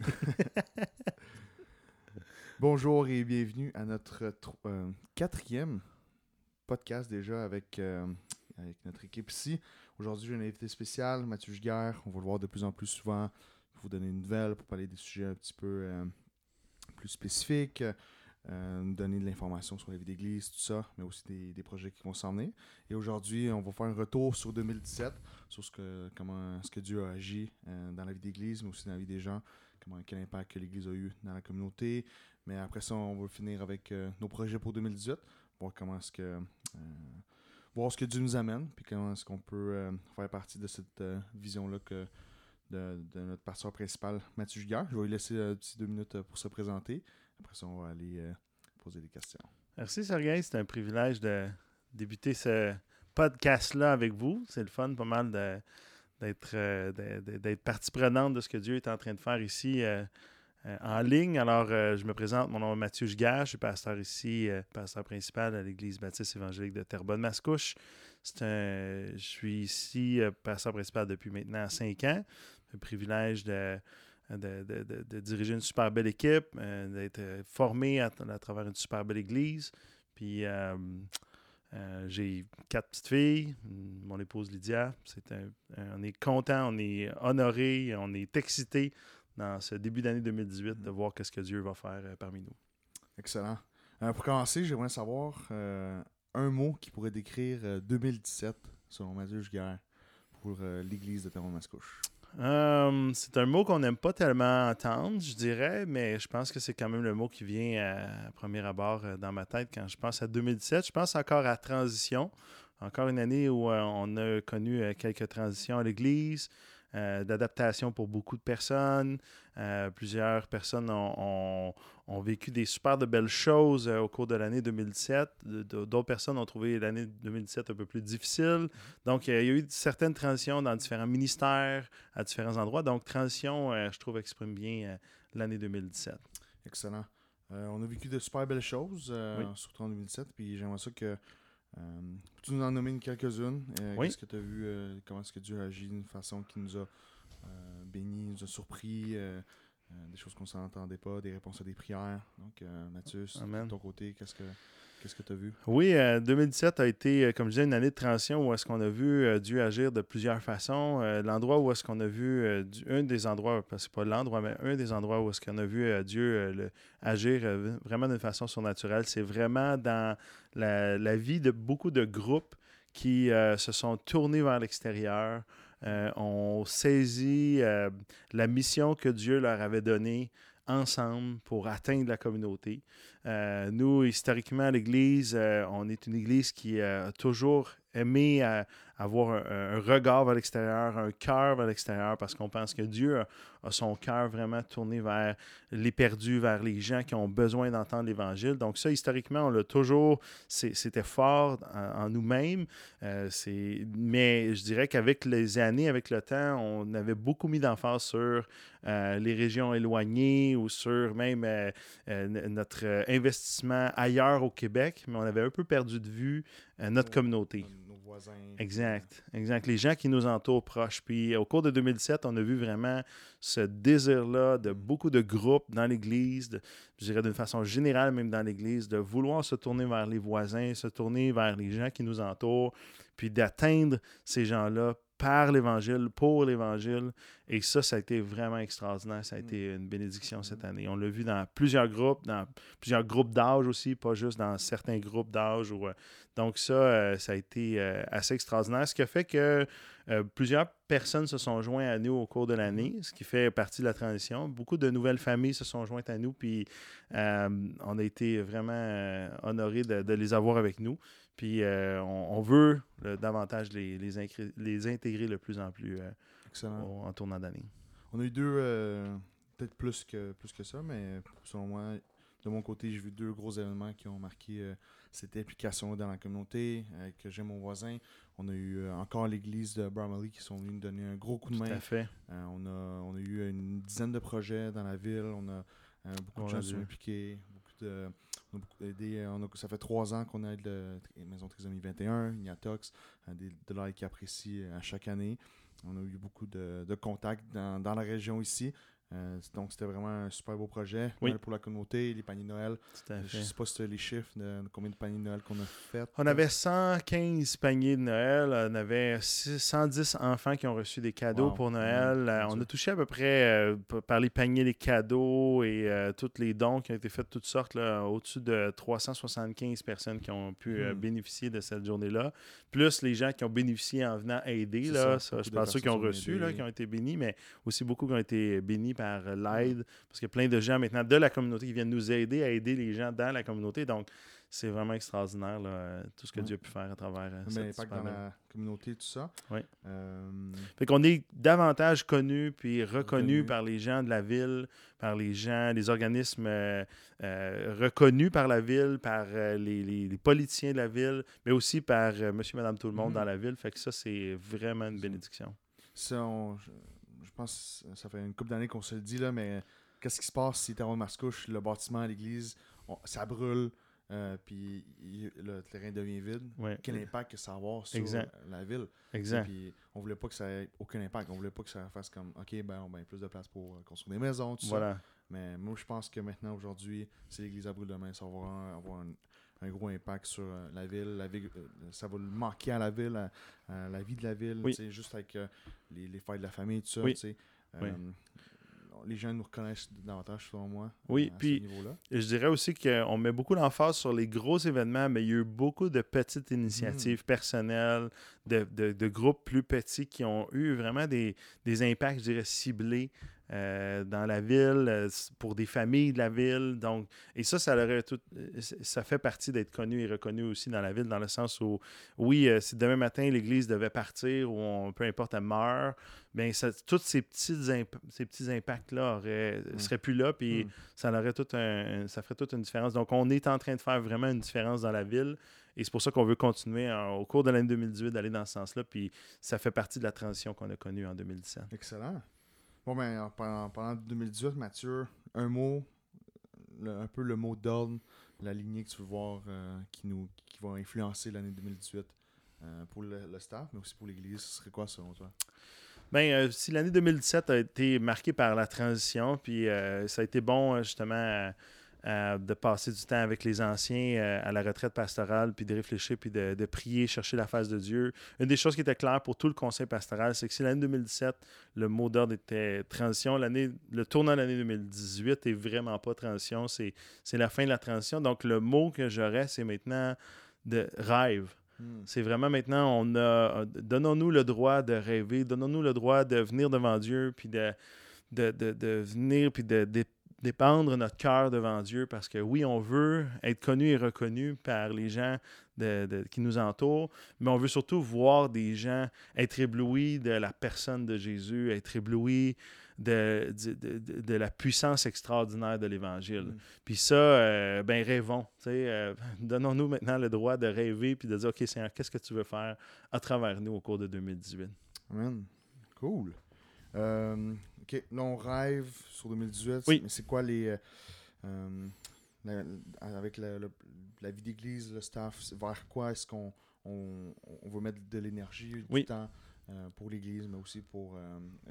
Bonjour et bienvenue à notre euh, quatrième podcast déjà avec, euh, avec notre équipe ici. Aujourd'hui, j'ai un invité spécial, Mathieu Giguère. On va le voir de plus en plus souvent pour vous donner une nouvelle, pour parler des sujets un petit peu euh, plus spécifiques, donner de l'information sur la vie d'église, tout ça, mais aussi des, projets qui vont s'en venir. Et aujourd'hui, on va faire un retour sur 2017, sur ce que, comment, ce que Dieu a agi dans la vie d'église, mais aussi dans la vie des gens comment, quel impact l'Église a eu dans la communauté. Mais après ça, on va finir avec euh, nos projets pour 2018, voir comment est-ce que euh, voir ce que Dieu nous amène, puis comment est-ce qu'on peut euh, faire partie de cette vision-là que de, notre pasteur principal, Mathieu Giguère. Je vais lui laisser deux minutes pour se présenter. Après ça, on va aller poser des questions. Merci Sergei, c'est un privilège de débuter ce podcast-là avec vous. C'est le fun, pas mal de d'être euh, d'être partie prenante de ce que Dieu est en train de faire ici euh, euh, en ligne. Alors, je me présente, mon nom est Mathieu Gigard, je suis pasteur ici, pasteur principal à l'Église baptiste évangélique de Terrebonne-Mascouche. je suis ici pasteur principal depuis maintenant cinq ans. Le privilège de, de, diriger une super belle équipe, d'être formé à, à, travers une super belle église. Puis euh, j'ai quatre petites filles, mon épouse Lydia. C'est on est content, on est honoré, on est excité dans ce début d'année 2018 de voir ce que Dieu va faire euh, parmi nous. Excellent. Euh, pour commencer, j'aimerais savoir un mot qui pourrait décrire 2017 selon Mathieu Giguère pour l'Église de Thermont-Mascouche. Euh, c'est un mot qu'on n'aime pas tellement entendre, je dirais, mais je pense que c'est quand même le mot qui vient à, premier abord euh, dans ma tête quand je pense à 2017. Je pense encore à transition, encore une année où euh, on a connu quelques transitions à l'Église. Euh, d'adaptation pour beaucoup de personnes. Euh, plusieurs personnes ont, vécu des super de belles choses euh, au cours de l'année 2017. D'autres personnes ont trouvé l'année 2017 un peu plus difficile. Donc, il y a eu certaines transitions dans différents ministères, à différents endroits. Donc, transition, je trouve, exprime bien l'année 2017. Excellent. on a vécu de super belles choses, surtout en 2017. Puis j'aimerais ça que euh, tu nous en nommer quelques-unes? Euh, qu'est-ce que tu as vu euh, Comment est-ce que Dieu a agi d'une façon qui nous a bénis, nous a surpris Des choses qu'on ne s'entendait pas, des réponses à des prières. Donc, Mathieu, de ton côté, qu'est-ce que. Qu'est-ce que tu as vu? Oui, 2017 a été, comme je disais, une année de transition où est-ce qu'on a vu Dieu agir de plusieurs façons. l'endroit où est-ce qu'on a vu, un des endroits, parce que pas l'endroit, mais un des endroits où est-ce qu'on a vu Dieu agir vraiment d'une façon surnaturelle, c'est vraiment dans la, vie de beaucoup de groupes qui euh, se sont tournés vers l'extérieur, euh, ont saisi euh, la mission que Dieu leur avait donnée ensemble pour atteindre la communauté. nous, historiquement, l'Église, on est une Église qui a toujours aimé avoir un, regard vers l'extérieur, un cœur vers l'extérieur, parce qu'on pense que Dieu a, son cœur vraiment tourné vers les perdus, vers les gens qui ont besoin d'entendre l'Évangile. Donc ça, historiquement, on l'a toujours, c'était fort en, nous-mêmes, euh, mais je dirais qu'avec les années, avec le temps, on avait beaucoup mis d'emphase sur euh, les régions éloignées ou sur même euh, notre investissement ailleurs au Québec, mais on avait un peu perdu de vue notre communauté. Exact, exact. Les gens qui nous entourent proches. Puis au cours de 2007, on a vu vraiment ce désir-là de beaucoup de groupes dans l'Église, je dirais d'une façon générale même dans l'Église, de vouloir se tourner vers les voisins, se tourner vers les gens qui nous entourent, puis d'atteindre ces gens-là par l'Évangile, pour l'Évangile. Et ça, ça a été vraiment extraordinaire. Ça a été une bénédiction cette année. On l'a vu dans plusieurs groupes, dans plusieurs groupes d'âge aussi, pas juste dans certains groupes d'âge. Euh, donc ça, euh, ça a été euh, assez extraordinaire. Ce qui a fait que plusieurs personnes se sont joints à nous au cours de l'année, ce qui fait partie de la transition. Beaucoup de nouvelles familles se sont jointes à nous, puis on a été vraiment honorés de, les avoir avec nous. Puis euh, on, veut davantage les, les, intégrer de plus en plus euh, en tournant d'année. On a eu deux, euh, peut-être plus que, plus que ça, mais selon moi, de mon côté, j'ai vu deux gros événements qui ont marqué cette implication dans la communauté, que j'ai mon voisin. On a eu encore l'église de Bramley qui sont venus nous donner un gros coup de main. Tout à fait. on, a, on a eu une dizaine de projets dans la ville. On a beaucoup de gens sont impliqués, beaucoup de on a beaucoup aidé. Euh, ça fait trois ans qu'on aide la Maison Trisomie 21, Ignatox, des, de l'aide qui apprécie euh, à chaque année. On a eu beaucoup de, contacts dans, la région ici. Euh, donc, c'était vraiment un super beau projet Oui. Pour la communauté, les paniers de Noël. Je fait. sais pas si tu as les chiffres de, de combien de paniers de Noël qu'on a fait. On avait 115 paniers de Noël. On avait 6- 110 enfants qui ont reçu des cadeaux Wow. pour Noël. Ouais, on a touché à peu près, euh, par les paniers, les cadeaux et euh, tous les dons qui ont été faits de toutes sortes, au-dessus de 375 personnes qui ont pu euh, Hmm. bénéficier de cette journée-là. Plus les gens qui ont bénéficié en venant aider. Là, ça, ça, je pense ceux qui ont reçu, là, qui ont été bénis, mais aussi beaucoup qui ont été bénis par euh, l'aide. Parce qu'il y a plein de gens maintenant de la communauté qui viennent nous aider à aider les gens dans la communauté. Donc, c'est vraiment extraordinaire, là, tout ce que Ouais. Dieu a pu faire à travers euh, Mais cette dans la communauté, tout ça. Oui. Euh, Fait qu'on est davantage connu puis reconnu par les gens de la ville, par les gens, les organismes euh, euh, reconnus par la ville, par les, les- les politiciens de la ville, mais aussi par monsieur, madame, tout le monde Mhm. dans la ville. Fait que ça, c'est vraiment une bénédiction. ça, on- pense que ça fait une couple d'années qu'on se le dit, là, mais qu'est-ce qui se passe si Terre Mascouche, le bâtiment à l'église, on- ça brûle, euh, puis il- le terrain devient vide? Ouais. Quel impact que ça va avoir sur Exact. la ville? Exact. Puis on voulait pas que ça ait aucun impact. On voulait pas que ça fasse comme, OK, ben, on a plus de place pour euh, construire des maisons, tout ça. Mais moi, je pense que maintenant, aujourd'hui, c'est l'église à brûle demain. Ça va avoir, avoir un, un gros impact sur euh, la ville. La ville euh, ça va manquer à la ville, à, à la vie de la ville. Oui. Juste avec euh, les, les fêtes de la famille, tout ça. Oui. Oui. Les gens nous reconnaissent davantage, selon moi. Oui, à puis- ce je dirais aussi qu'on met beaucoup d'emphase sur les gros événements, mais il y a eu beaucoup de petites initiatives personnelles, de, de- de groupes plus petits qui ont eu vraiment des, des impacts, je dirais, ciblés euh, dans la ville, euh, pour des familles de la ville. Donc, et ça, ça, leur tout, euh, ça fait partie d'être connu et reconnu aussi dans la ville, dans le sens où, oui, euh, si demain matin l'église devait partir ou on- peu importe, elle meurt, bien, ça, tous ces petits, imp- ces petits impacts-là auraient, Mm. seraient plus là, puis Mm. ça, aurait tout un, ça ferait toute une différence. Donc, on est en train de faire vraiment une différence dans la ville. Et c'est pour ça qu'on veut continuer au cours de l'année 2018 d'aller dans ce sens-là. Puis ça fait partie de la transition qu'on a connue en 2017. Excellent. Bon, ben, en- pendant, pendant 2018, Mathieu, un mot, un peu le mot d'ordre, la lignée que tu veux voir euh, qui, nous, qui va influencer l'année 2018 euh, pour le, staff, mais aussi pour l'Église. Ce serait quoi selon toi? Ben, euh, si l'année 2017 a été marquée par la transition, puis ça a été bon justement euh, de passer du temps avec les anciens euh, à la retraite pastorale, puis de réfléchir, puis de, de prier, chercher la face de Dieu. Une des choses qui était claire pour tout le conseil pastoral, c'est que si l'année 2017, le mot d'ordre était transition, l'année, le tournant de l'année 2018 est vraiment pas transition, c'est, c'est la fin de la transition. Donc le mot que j'aurais, c'est maintenant de rêve. Hmm. C'est vraiment maintenant, on a. Donnons-nous le droit de rêver, donnons-nous le droit de venir devant Dieu, puis de, de, de, de venir, puis de, de dépendre notre cœur devant Dieu, parce que oui, on veut être connu et reconnu par les gens de- de- qui nous entourent, mais on veut surtout voir des gens être éblouis de la personne de Jésus, être éblouis de, de, de- de- de la puissance extraordinaire de l'Évangile. Mm. Puis ça, euh, ben rêvons. euh, Donnons-nous maintenant le droit de rêver puis de dire, OK, Seigneur, qu'est-ce que tu veux faire à travers nous au cours de 2018? Amen. Cool. Euh, ok, là on rêve sur 2018. Oui. Mais c'est quoi les. euh, euh, la- avec la, vie d'église, le staff, vers quoi est-ce qu'on on, on veut mettre de l'énergie, du Oui. temps euh, pour l'église, mais aussi pour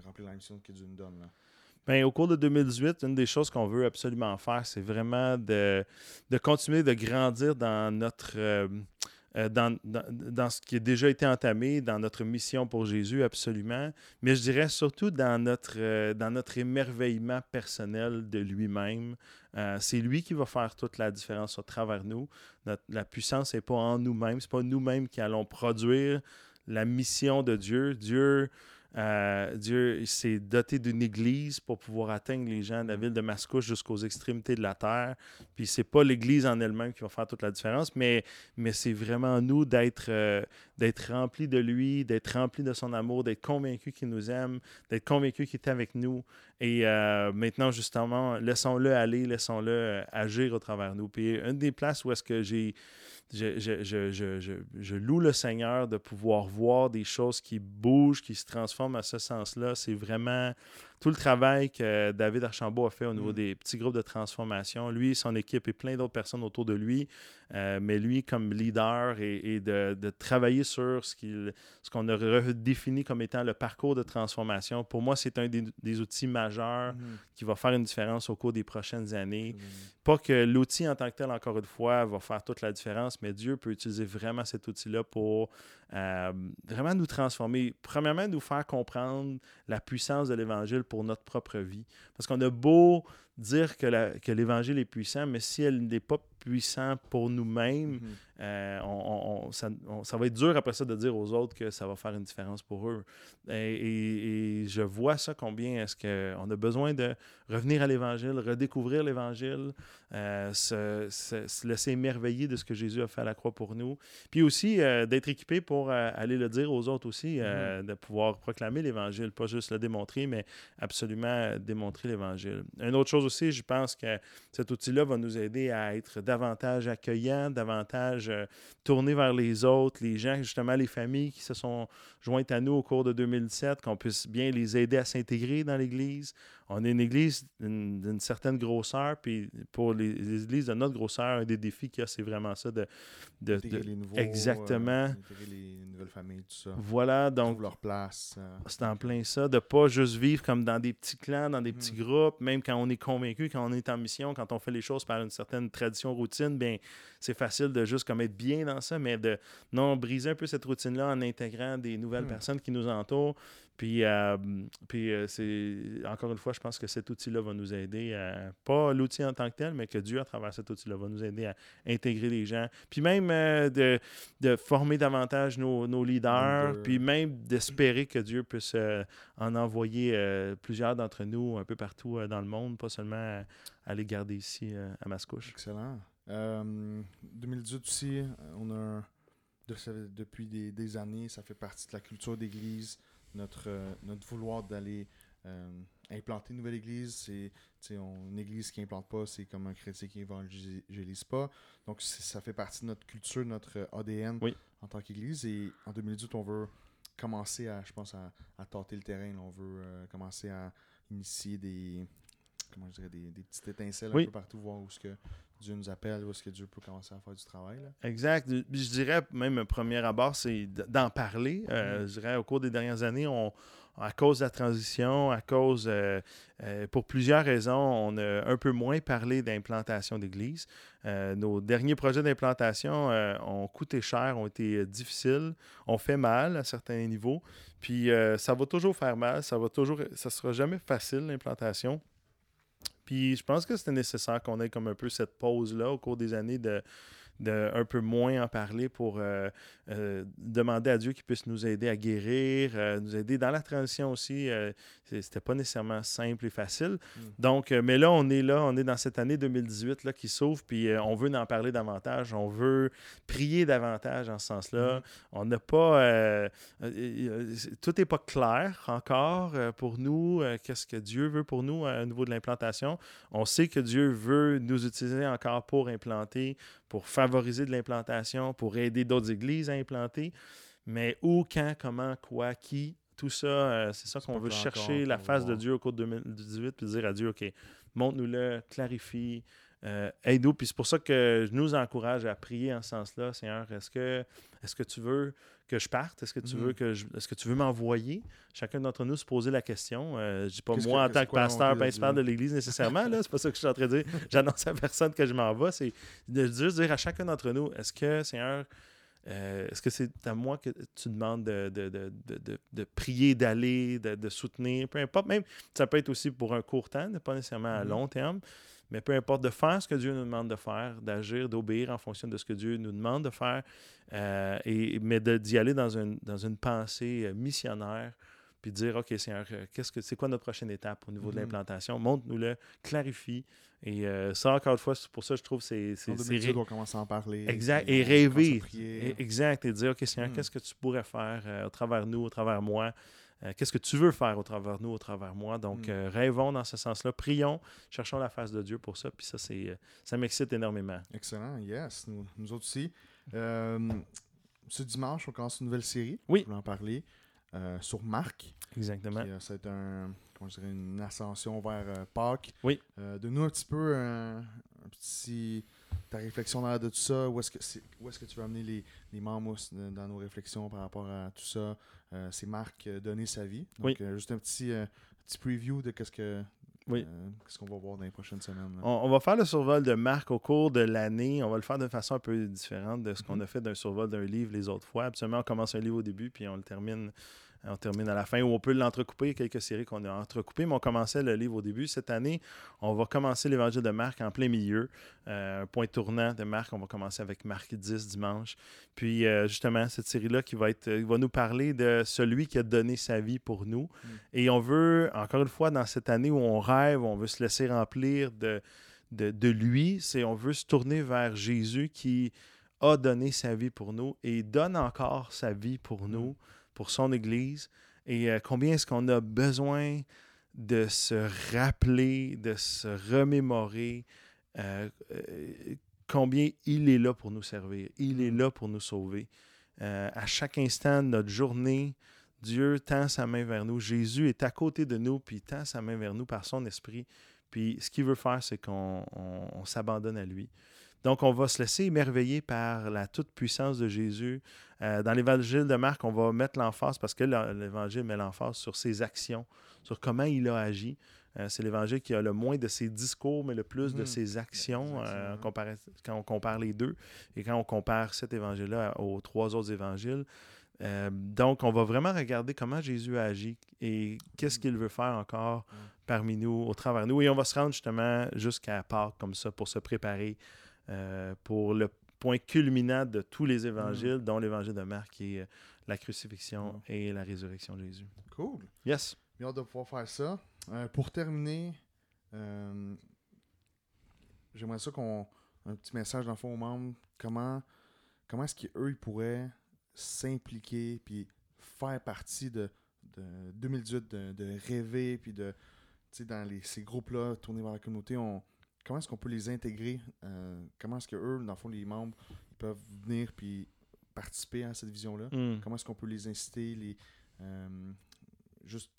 remplir la mission que Dieu nous donne. Là? Ben, au cours de 2018, une des choses qu'on veut absolument faire, c'est vraiment de, de continuer de grandir dans notre. euh, dans, dans- dans ce qui a déjà été entamé, dans notre mission pour Jésus, absolument. Mais je dirais surtout dans notre, euh, dans notre émerveillement personnel de lui-même. Euh, c'est lui qui va faire toute la différence au travers nous. La puissance n'est pas en nous-mêmes. C'est pas nous-mêmes qui allons produire la mission de Dieu. Dieu, euh, Dieu s'est doté d'une église pour pouvoir atteindre les gens de la ville de Mascouche jusqu'aux extrémités de la terre. Puis c'est pas l'église en elle-même qui va faire toute la différence, mais, mais c'est vraiment nous d'être euh, d'être remplis de lui, d'être remplis de son amour, d'être convaincus qu'il nous aime, d'être convaincus qu'il est avec nous. Et euh, maintenant, justement, laissons-le aller, laissons-le euh, agir au travers nous. Puis une des places où est-ce que j'ai je, je, je, je loue le Seigneur de pouvoir voir des choses qui bougent, qui se transforment à ce sens-là. C'est vraiment tout le travail que David Archambault a fait au niveau Mm. des petits groupes de transformation. Lui, son équipe et plein d'autres personnes autour de lui. Euh, mais lui, comme leader et, et de, de travailler sur ce qu'on a redéfini comme étant le parcours de transformation, pour moi, c'est un des, des outils majeurs Mhm. qui va faire une différence au cours des prochaines années. Mhm. Pas que l'outil en tant que tel, encore une fois, va faire toute la différence, mais Dieu peut utiliser vraiment cet outil-là pour euh, vraiment nous transformer. Premièrement, nous faire comprendre la puissance de l'Évangile pour notre propre vie. Parce qu'on a beau dire que que l'Évangile est puissant, mais si elle n'est pas puissant pour nous-mêmes, Mhm. euh, on- ça, on- ça va être dur après ça de dire aux autres que ça va faire une différence pour eux. Et, et- et je vois ça combien est-ce qu'on a besoin de revenir à l'Évangile, redécouvrir l'Évangile, euh, se, se- se laisser émerveiller de ce que Jésus a fait à la croix pour nous. Puis aussi euh, d'être équipé pour aller le dire aux autres aussi, euh, de pouvoir proclamer l'Évangile, pas juste le démontrer, mais absolument démontrer l'Évangile. Une autre chose aussi, je pense que cet outil-là va nous aider à être davantage accueillants, davantage euh, tournés vers les autres, les gens, justement les familles qui se sont jointes à nous au cours de 2017, qu'on puisse bien les aider à s'intégrer dans l'Église. On est une Église d'une certaine grosseur, puis pour les, les Églises de notre grosseur, un des défis qu'il y a, c'est vraiment ça de... de- les nouveaux, exactement. euh, les nouvelles familles, tout ça. voilà, donc leur place. euh, c'est en plein ça, de pas juste vivre comme dans des petits clans, dans des petits Mhm. groupes, même quand on est convaincu, quand on est en mission, quand on fait les choses par une certaine tradition, routine, bien, c'est facile de juste comme être bien dans ça, mais de non briser un peu cette routine-là en intégrant des nouvelles Mhm. personnes qui nous entourent. Puis, euh, puis euh, c'est encore une fois, je pense que cet outil-là va nous aider à pas l'outil en tant que tel, mais que Dieu, à travers cet outil-là, va nous aider à intégrer les gens. Puis même euh, de, de former davantage nos, nos leaders, puis même d'espérer que Dieu puisse en envoyer plusieurs d'entre nous un peu partout dans le monde, pas seulement à, à les garder ici à Mascouche. Excellent. Euh, 2018 aussi, euh, on a un- de- ça fait- depuis des, des années, ça fait partie de la culture d'église, notre, euh, notre vouloir d'aller euh, implanter une nouvelle église. C'est une église qui implante pas, c'est comme un chrétien qui évangélise pas. Donc ça fait partie de notre culture, notre euh, ADN Oui. en tant qu'église. Et en 2018, on veut commencer à, je pense, à, à tâter le terrain. On veut euh, commencer à initier des, comment je dirais, des, des petites étincelles Oui. un peu partout, voir où ce que Dieu nous appelle, où est-ce que Dieu peut commencer à faire du travail. Là. Exact. Je dirais même un premier abord, c'est d'en parler. Euh, Mhm. Je dirais au cours des dernières années, on, à cause de la transition, à cause, euh, euh, pour plusieurs raisons, on a un peu moins parlé d'implantation d'église. Euh, nos derniers projets d'implantation ont coûté cher, ont été difficiles, ont fait mal à certains niveaux. Puis ça va toujours faire mal, ça va toujours, ça sera jamais facile l'implantation. Puis je pense que c'était nécessaire qu'on ait comme un peu cette pause-là au cours des années de, de un peu moins en parler pour euh, euh, demander à Dieu qu'il puisse nous aider à guérir, euh, nous aider dans la transition aussi. C'était pas nécessairement simple et facile. Mm. Donc, mais là, on est là, on est dans cette année 2018 là, qui s'ouvre, puis on veut en parler davantage, on veut prier davantage en ce sens-là. Mm. On n'a pas. tout n'est pas clair encore pour nous. Qu'est-ce que Dieu veut pour nous au niveau de l'implantation? On sait que Dieu veut nous utiliser encore pour implanter, pour favoriser de l'implantation, pour aider d'autres églises à implanter. Mais où, quand, comment, quoi, qui, tout ça, euh, c'est ça qu'on veut chercher la face de. Dieu au cours de 2018, puis dire à Dieu, OK, montre-nous-le, clarifie, euh, aide-nous. Puis c'est pour ça que je nous encourage à prier en ce sens-là. Seigneur, est-ce que, est-ce que tu veux que je parte? Est-ce que tu Mhm. veux que je, est-ce que tu veux m'envoyer? Chacun d'entre nous se poser la question. Euh, je dis pas moi que- en tant que pasteur principal de l'Église nécessairement. Là, c'est pas ça que je suis en train de dire. J'annonce à personne que je m'en vais. C'est de juste dire à chacun d'entre nous, est-ce que, Seigneur, euh, est-ce que c'est à moi que tu demandes de, de, prier, d'aller, de, soutenir, peu importe. Même, ça peut être aussi pour un court temps, pas nécessairement à Mhm. long terme, mais peu importe de faire ce que Dieu nous demande de faire, d'agir, d'obéir en fonction de ce que Dieu nous demande de faire, euh, et, mais d'y aller dans une, dans une pensée euh, missionnaire, puis de dire, OK, Seigneur, euh, qu'est-ce que c'est quoi notre prochaine étape au niveau de Mhm. l'implantation? Montre-nous-le, clarifie. Et euh, ça, encore une fois, pour ça je trouve que c'est c'est- En c'est 2018, ré- on commence à en parler. Exact. Et rêver. Et- Exact. Et dire, OK, Seigneur, Mm. qu'est-ce que tu pourrais faire euh, au travers nous, au travers moi? Euh, qu'est-ce que tu veux faire au travers nous, au travers moi? Donc, Mm. euh, rêvons dans ce sens-là. Prions. Cherchons la face de Dieu pour ça. Puis ça, c'est, euh, ça m'excite énormément. Excellent, yes. Nous, nous autres aussi. Ce dimanche, on commence une nouvelle série. Oui. Je voulais en parler. sur Marc. Exactement. Puis, ça va être un, comment je dirais, une ascension vers Pâques. Oui. Donne-nous un petit peu un, un petit ta réflexion dans de tout ça. Où est-ce que, où est-ce que tu veux amener les, les membres aussi, dans nos réflexions par rapport à tout ça? Euh, c'est Marc euh, donner sa vie. Donc, Oui. euh, juste un petit, euh, petit preview de qu'est-ce que Oui. euh, qu'est-ce qu'on va voir dans les prochaines semaines. On, on va faire le survol de Marc au cours de l'année. On va le faire de façon un peu différente de ce qu'on Mhm. a fait d'un survol d'un livre les autres fois. Absolument, on commence un livre au début, puis on le termine, on termine à la fin, ou on peut l'entrecouper. Quelques séries qu'on a entrecoupées, mais on commençait le livre au début. Cette année, on va commencer l'évangile de Marc en plein milieu. Euh, un point tournant de Marc, on va commencer avec Marc 10 dimanche. Puis euh, justement, cette série-là qui va, être, euh, va nous parler de celui qui a donné sa vie pour nous. Et on veut, encore une fois, dans cette année où on rêve, on veut se laisser remplir de, de, de lui, c'est on veut se tourner vers Jésus qui a donné sa vie pour nous et donne encore sa vie pour nous, pour son Église. Et euh, combien est-ce qu'on a besoin de se rappeler, de se remémorer euh, euh, combien il est là pour nous servir, il est là pour nous sauver. À chaque instant de notre journée, Dieu tend sa main vers nous. Jésus est à côté de nous, puis tend sa main vers nous par son esprit. Puis ce qu'il veut faire, c'est qu'on on- on s'abandonne à lui. Donc, on va se laisser émerveiller par la toute-puissance de Jésus. Euh, dans l'évangile de Marc, on va mettre l'emphase, parce que l'évangile met l'emphase sur ses actions, sur comment il a agi. Euh, c'est l'évangile qui a le moins de ses discours, mais le plus de Mhm. ses actions, euh, comparé- quand on compare les deux. Et quand on compare cet évangile-là aux trois autres évangiles, euh, donc, on va vraiment regarder comment Jésus a agi et qu'est-ce qu'il veut faire encore Mm. parmi nous, au travers de nous. Et on va se rendre justement jusqu'à Pâques comme ça pour se préparer euh, pour le point culminant de tous les évangiles, dont l'évangile de Marc qui est euh, la crucifixion Mm. et la résurrection de Jésus. Cool. Yes. J'ai hâte de pouvoir faire ça. Euh, pour terminer, euh, j'aimerais ça qu'on. Un petit message dans le fond aux membres. Comment, comment est-ce qu'eux, ils pourraient s'impliquer puis faire partie de, de 2018, de, de rêver, puis de. Tu sais, dans les, ces groupes-là, tournés vers la communauté, on, comment est-ce qu'on peut les intégrer Euh, Comment est-ce que eux, dans le fond, les membres, ils peuvent venir puis participer à cette vision-là? Mm. Comment est-ce qu'on peut les inciter, les, euh, juste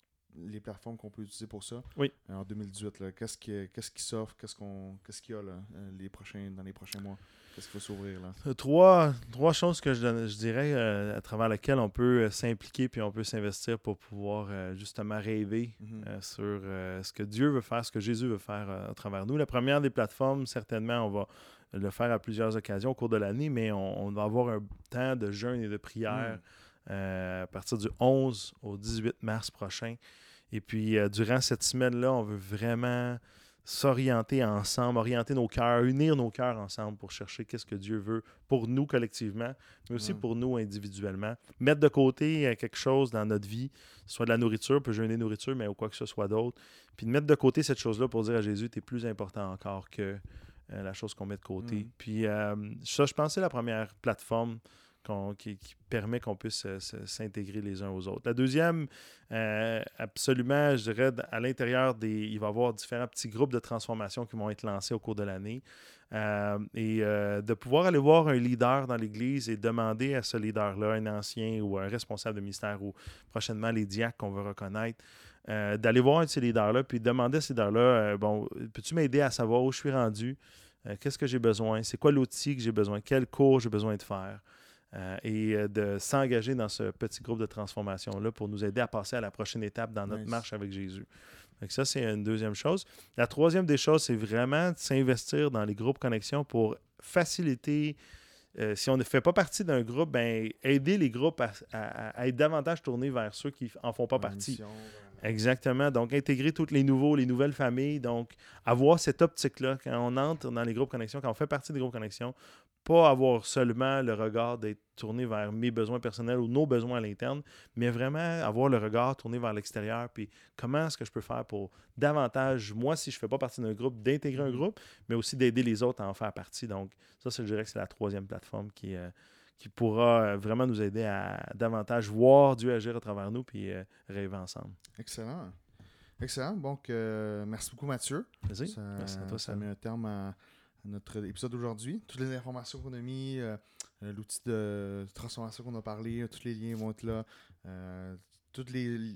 les plateformes qu'on peut utiliser pour ça Oui. Euh, en 2018? là, Qu'est-ce qui, qu'est-ce qui s'offre? Qu'est-ce qu'on, qu'est-ce qu'il y a là, euh, les prochains, dans les prochains mois? Qu'est-ce qui va s'ouvrir là? Euh, Trois, trois choses que je, dirais euh, à travers lesquelles on peut s'impliquer puis on peut s'investir pour pouvoir euh, justement rêver Mhm. sur ce que Dieu veut faire, ce que Jésus veut faire à travers nous. La première des plateformes, certainement, on va le faire à plusieurs occasions au cours de l'année, mais on, on va avoir un temps de jeûne et de prière euh, à partir du 11 au 18 mars prochain. Et puis, euh, durant cette semaine-là, on veut vraiment s'orienter ensemble, orienter nos cœurs, unir nos cœurs ensemble pour chercher qu'est-ce que Dieu veut pour nous collectivement, mais aussi Mm. pour nous individuellement. Mettre de côté euh, quelque chose dans notre vie, soit de la nourriture, peut jeûner nourriture, mais ou quoi que ce soit d'autre. Puis de mettre de côté cette chose-là pour dire à Jésus, tu es plus important encore que euh, la chose qu'on met de côté. Mm. Puis euh, ça, je pense c'est la première plateforme qui, permet qu'on puisse euh, s'intégrer les uns aux autres. La deuxième, euh, absolument, je dirais, à l'intérieur des. Il va y avoir différents petits groupes de transformation qui vont être lancés au cours de l'année. Euh, et de pouvoir aller voir un leader dans l'Église et demander à ce leader-là, un ancien ou un responsable de ministère ou prochainement les diacres qu'on veut reconnaître, d'aller voir un de ces leaders-là puis demander à ces leaders-là bon, peux-tu m'aider à savoir où je suis rendu? Qu'est-ce que j'ai besoin? C'est quoi l'outil que j'ai besoin? Quel cours j'ai besoin de faire? Euh, et euh, de s'engager dans ce petit groupe de transformation-là pour nous aider à passer à la prochaine étape dans notre Nice. marche avec Jésus. Que ça, c'est une deuxième chose. La troisième des choses, c'est vraiment de s'investir dans les groupes connexion pour faciliter. euh, si on ne fait pas partie d'un groupe, ben, aider les groupes à, à- à être davantage tournés vers ceux qui en font pas partie. mission. Exactement. Donc, intégrer tous les nouveaux, les nouvelles familles. Donc, avoir cette optique-là quand on entre dans les groupes connexion, quand on fait partie des groupes connexion, pas avoir seulement le regard d'être tourné vers mes besoins personnels ou nos besoins à l'interne, mais vraiment avoir le regard tourné vers l'extérieur. Puis, comment est-ce que je peux faire pour davantage, moi, si je ne fais pas partie d'un groupe, d'intégrer un Mhm. groupe, mais aussi d'aider les autres à en faire partie. Donc, ça, je dirais que c'est la troisième plateforme qui, euh, qui pourra euh, vraiment nous aider à davantage voir Dieu agir à travers nous puis euh, rêver ensemble. Excellent. Excellent. Donc, euh, merci beaucoup, Mathieu. Vas-y. Ça, Merci à toi, ça met un terme à, notre épisode d'aujourd'hui. Toutes les informations qu'on a mis, euh, euh, l'outil de transformation qu'on a parlé, tous les liens vont être là. Toutes les,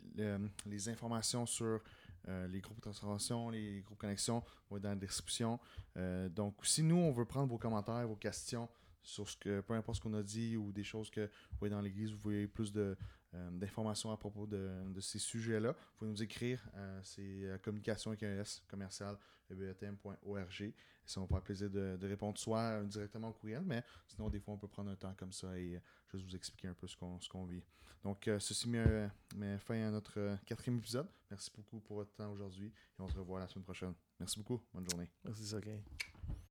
les informations sur Euh, les groupes de transformation, les groupes connexion vont être dans la description. Euh, donc, si nous, on veut prendre vos commentaires, vos questions sur ce que, peu importe ce qu'on a dit ou des choses que vous voyez dans l'église, vous voyez plus de, euh, d'informations à propos de, de ces sujets-là, vous pouvez nous écrire. c'est euh, communication avec un S commercial ebetm.org. Ça va me faire plaisir de, de, répondre soit directement au courriel, mais sinon, des fois, on peut prendre un temps comme ça et juste vous expliquer un peu ce qu'on, vit. Donc, ceci met, met, fin à notre quatrième épisode. Merci beaucoup pour votre temps aujourd'hui et on se revoit la semaine prochaine. Merci beaucoup. Bonne journée. Merci.